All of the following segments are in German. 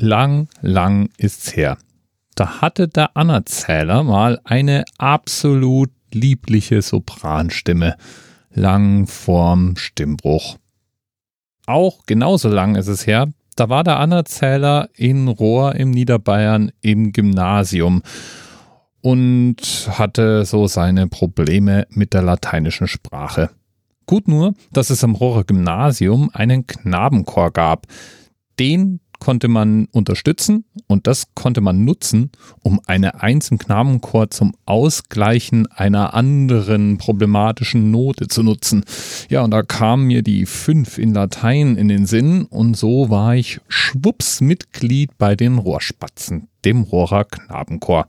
Lang, lang ist's her. Da hatte der Anerzähler mal eine absolut liebliche Sopranstimme, lang vorm Stimmbruch. Auch genauso lang ist es her, da war der Anerzähler in Rohr im Niederbayern im Gymnasium und hatte so seine Probleme mit der lateinischen Sprache. Gut nur, dass es am Rohrer Gymnasium einen Knabenchor gab. Den konnte man unterstützen und das konnte man nutzen, um eine Eins im Knabenchor zum Ausgleichen einer anderen problematischen Note zu nutzen. Ja, und da kam mir die Fünf in Latein in den Sinn und so war ich schwupps Mitglied bei den Rohrspatzen, dem Rohrer Knabenchor.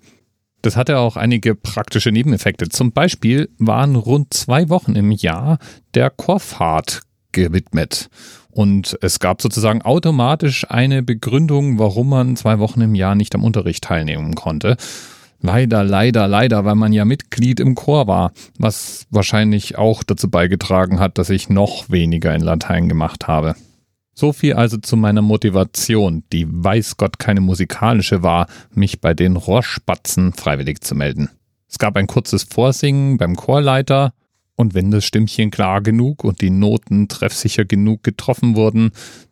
Das hatte auch einige praktische Nebeneffekte. Zum Beispiel waren rund zwei Wochen im Jahr der Chorfahrt gewidmet. Und es gab sozusagen automatisch eine Begründung, warum man zwei Wochen im Jahr nicht am Unterricht teilnehmen konnte. Leider, leider, leider, weil man ja Mitglied im Chor war, was wahrscheinlich auch dazu beigetragen hat, dass ich noch weniger in Latein gemacht habe. So viel also zu meiner Motivation, die weiß Gott keine musikalische war, mich bei den Rohrspatzen freiwillig zu melden. Es gab ein kurzes Vorsingen beim Chorleiter und wenn das Stimmchen klar genug und die Noten treffsicher genug getroffen wurden,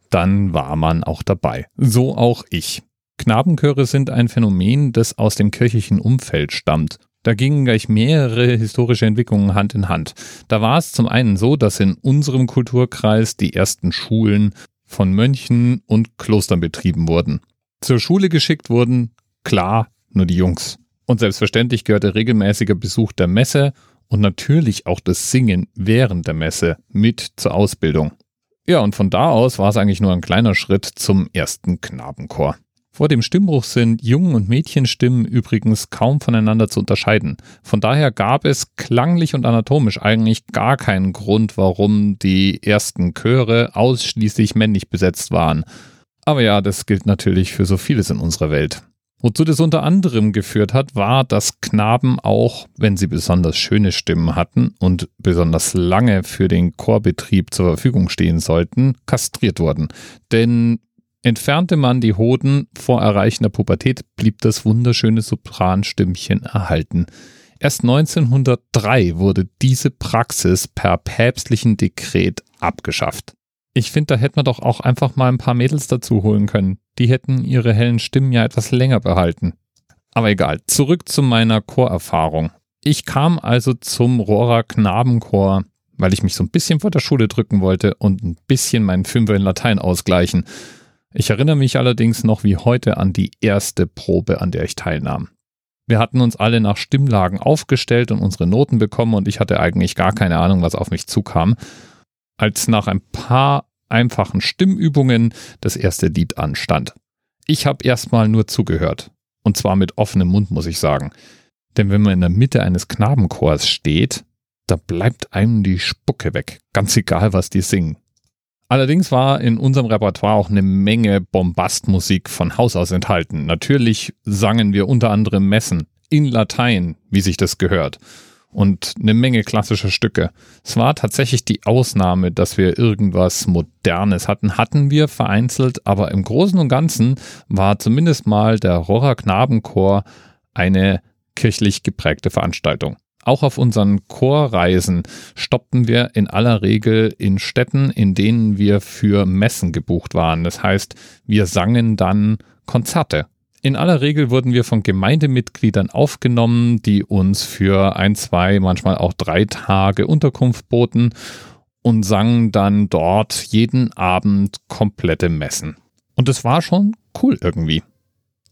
dann war man auch dabei. So auch ich. Knabenchöre sind ein Phänomen, das aus dem kirchlichen Umfeld stammt. Da gingen gleich mehrere historische Entwicklungen Hand in Hand. Da war es zum einen so, dass in unserem Kulturkreis die ersten Schulen von Mönchen und Klostern betrieben wurden. Zur Schule geschickt wurden, klar, nur die Jungs. Und selbstverständlich gehörte regelmäßiger Besuch der Messe und natürlich auch das Singen während der Messe mit zur Ausbildung. Ja, und von da aus war es eigentlich nur ein kleiner Schritt zum ersten Knabenchor. Vor dem Stimmbruch sind Jungen- und Mädchenstimmen übrigens kaum voneinander zu unterscheiden. Von daher gab es klanglich und anatomisch eigentlich gar keinen Grund, warum die ersten Chöre ausschließlich männlich besetzt waren. Aber ja, das gilt natürlich für so vieles in unserer Welt. Wozu das unter anderem geführt hat, war, dass Knaben auch, wenn sie besonders schöne Stimmen hatten und besonders lange für den Chorbetrieb zur Verfügung stehen sollten, kastriert wurden. Denn entfernte man die Hoden vor Erreichen der Pubertät, blieb das wunderschöne Sopranstimmchen erhalten. Erst 1903 wurde diese Praxis per päpstlichen Dekret abgeschafft. Ich finde, da hätte man doch auch einfach mal ein paar Mädels dazu holen können. Die hätten ihre hellen Stimmen ja etwas länger behalten. Aber egal, zurück zu meiner Chorerfahrung. Ich kam also zum Rohrer Knabenchor, weil ich mich so ein bisschen vor der Schule drücken wollte und ein bisschen meinen Fünfer in Latein ausgleichen. Ich erinnere mich allerdings noch wie heute an die erste Probe, an der ich teilnahm. Wir hatten uns alle nach Stimmlagen aufgestellt und unsere Noten bekommen und ich hatte eigentlich gar keine Ahnung, was auf mich zukam als nach ein paar einfachen Stimmübungen das erste Lied anstand. Ich habe erstmal nur zugehört. Und zwar mit offenem Mund, muss ich sagen. Denn wenn man in der Mitte eines Knabenchors steht, da bleibt einem die Spucke weg. Ganz egal, was die singen. Allerdings war in unserem Repertoire auch eine Menge Bombastmusik von Haus aus enthalten. Natürlich sangen wir unter anderem Messen in Latein, wie sich das gehört und eine Menge klassischer Stücke. Es war tatsächlich die Ausnahme, dass wir irgendwas Modernes hatten. Hatten wir vereinzelt, aber im Großen und Ganzen war zumindest mal der Rohrer Knabenchor eine kirchlich geprägte Veranstaltung. Auch auf unseren Chorreisen stoppten wir in aller Regel in Städten, in denen wir für Messen gebucht waren. Das heißt, wir sangen dann Konzerte in aller Regel wurden wir von Gemeindemitgliedern aufgenommen, die uns für ein, zwei, manchmal auch drei Tage Unterkunft boten und sangen dann dort jeden Abend komplette Messen. Und es war schon cool irgendwie.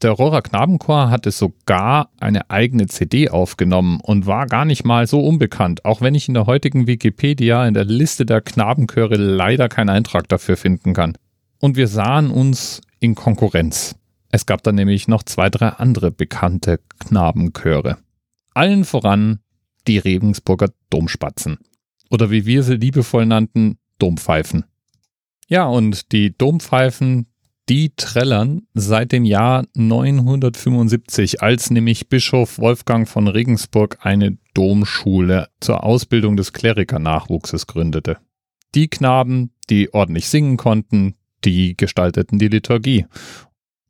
Der Rohrer Knabenchor hatte sogar eine eigene CD aufgenommen und war gar nicht mal so unbekannt, auch wenn ich in der heutigen Wikipedia in der Liste der Knabenchöre leider keinen Eintrag dafür finden kann. Und wir sahen uns in Konkurrenz. Es gab dann nämlich noch zwei, drei andere bekannte Knabenchöre. Allen voran die Regensburger Domspatzen. Oder wie wir sie liebevoll nannten, Dompfeifen. Ja, und die Dompfeifen, die trällern seit dem Jahr 975, als nämlich Bischof Wolfgang von Regensburg eine Domschule zur Ausbildung des Klerikernachwuchses gründete. Die Knaben, die ordentlich singen konnten, die gestalteten die Liturgie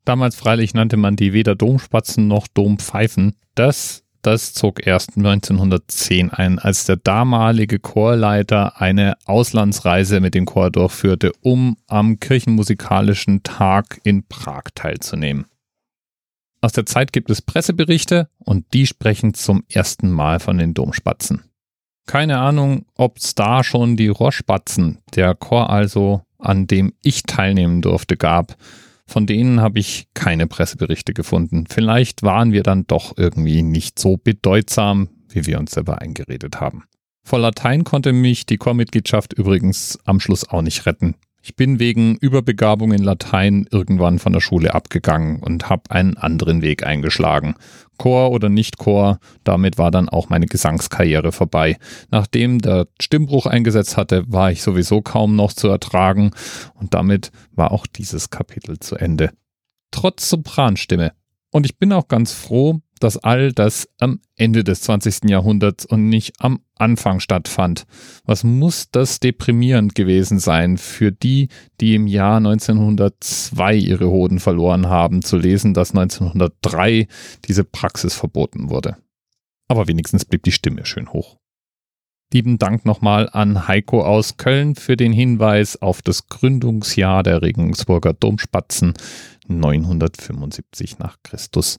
Damals freilich nannte man die weder Domspatzen noch Dompfeifen. Das, das zog erst 1910 ein, als der damalige Chorleiter eine Auslandsreise mit dem Chor durchführte, um am kirchenmusikalischen Tag in Prag teilzunehmen. Aus der Zeit gibt es Presseberichte und die sprechen zum ersten Mal von den Domspatzen. Keine Ahnung, ob es da schon die Rohrspatzen, der Chor also, an dem ich teilnehmen durfte, gab. Von denen habe ich keine Presseberichte gefunden. Vielleicht waren wir dann doch irgendwie nicht so bedeutsam, wie wir uns selber eingeredet haben. Vor Latein konnte mich die Chormitgliedschaft übrigens am Schluss auch nicht retten. Ich bin wegen Überbegabung in Latein irgendwann von der Schule abgegangen und habe einen anderen Weg eingeschlagen. Chor oder nicht Chor, damit war dann auch meine Gesangskarriere vorbei. Nachdem der Stimmbruch eingesetzt hatte, war ich sowieso kaum noch zu ertragen und damit war auch dieses Kapitel zu Ende. Trotz Sopranstimme. Und ich bin auch ganz froh, dass all das am Ende des 20. Jahrhunderts und nicht am Anfang stattfand. Was muss das deprimierend gewesen sein für die, die im Jahr 1902 ihre Hoden verloren haben, zu lesen, dass 1903 diese Praxis verboten wurde. Aber wenigstens blieb die Stimme schön hoch. Lieben Dank nochmal an Heiko aus Köln für den Hinweis auf das Gründungsjahr der Regensburger Domspatzen 975 nach Christus.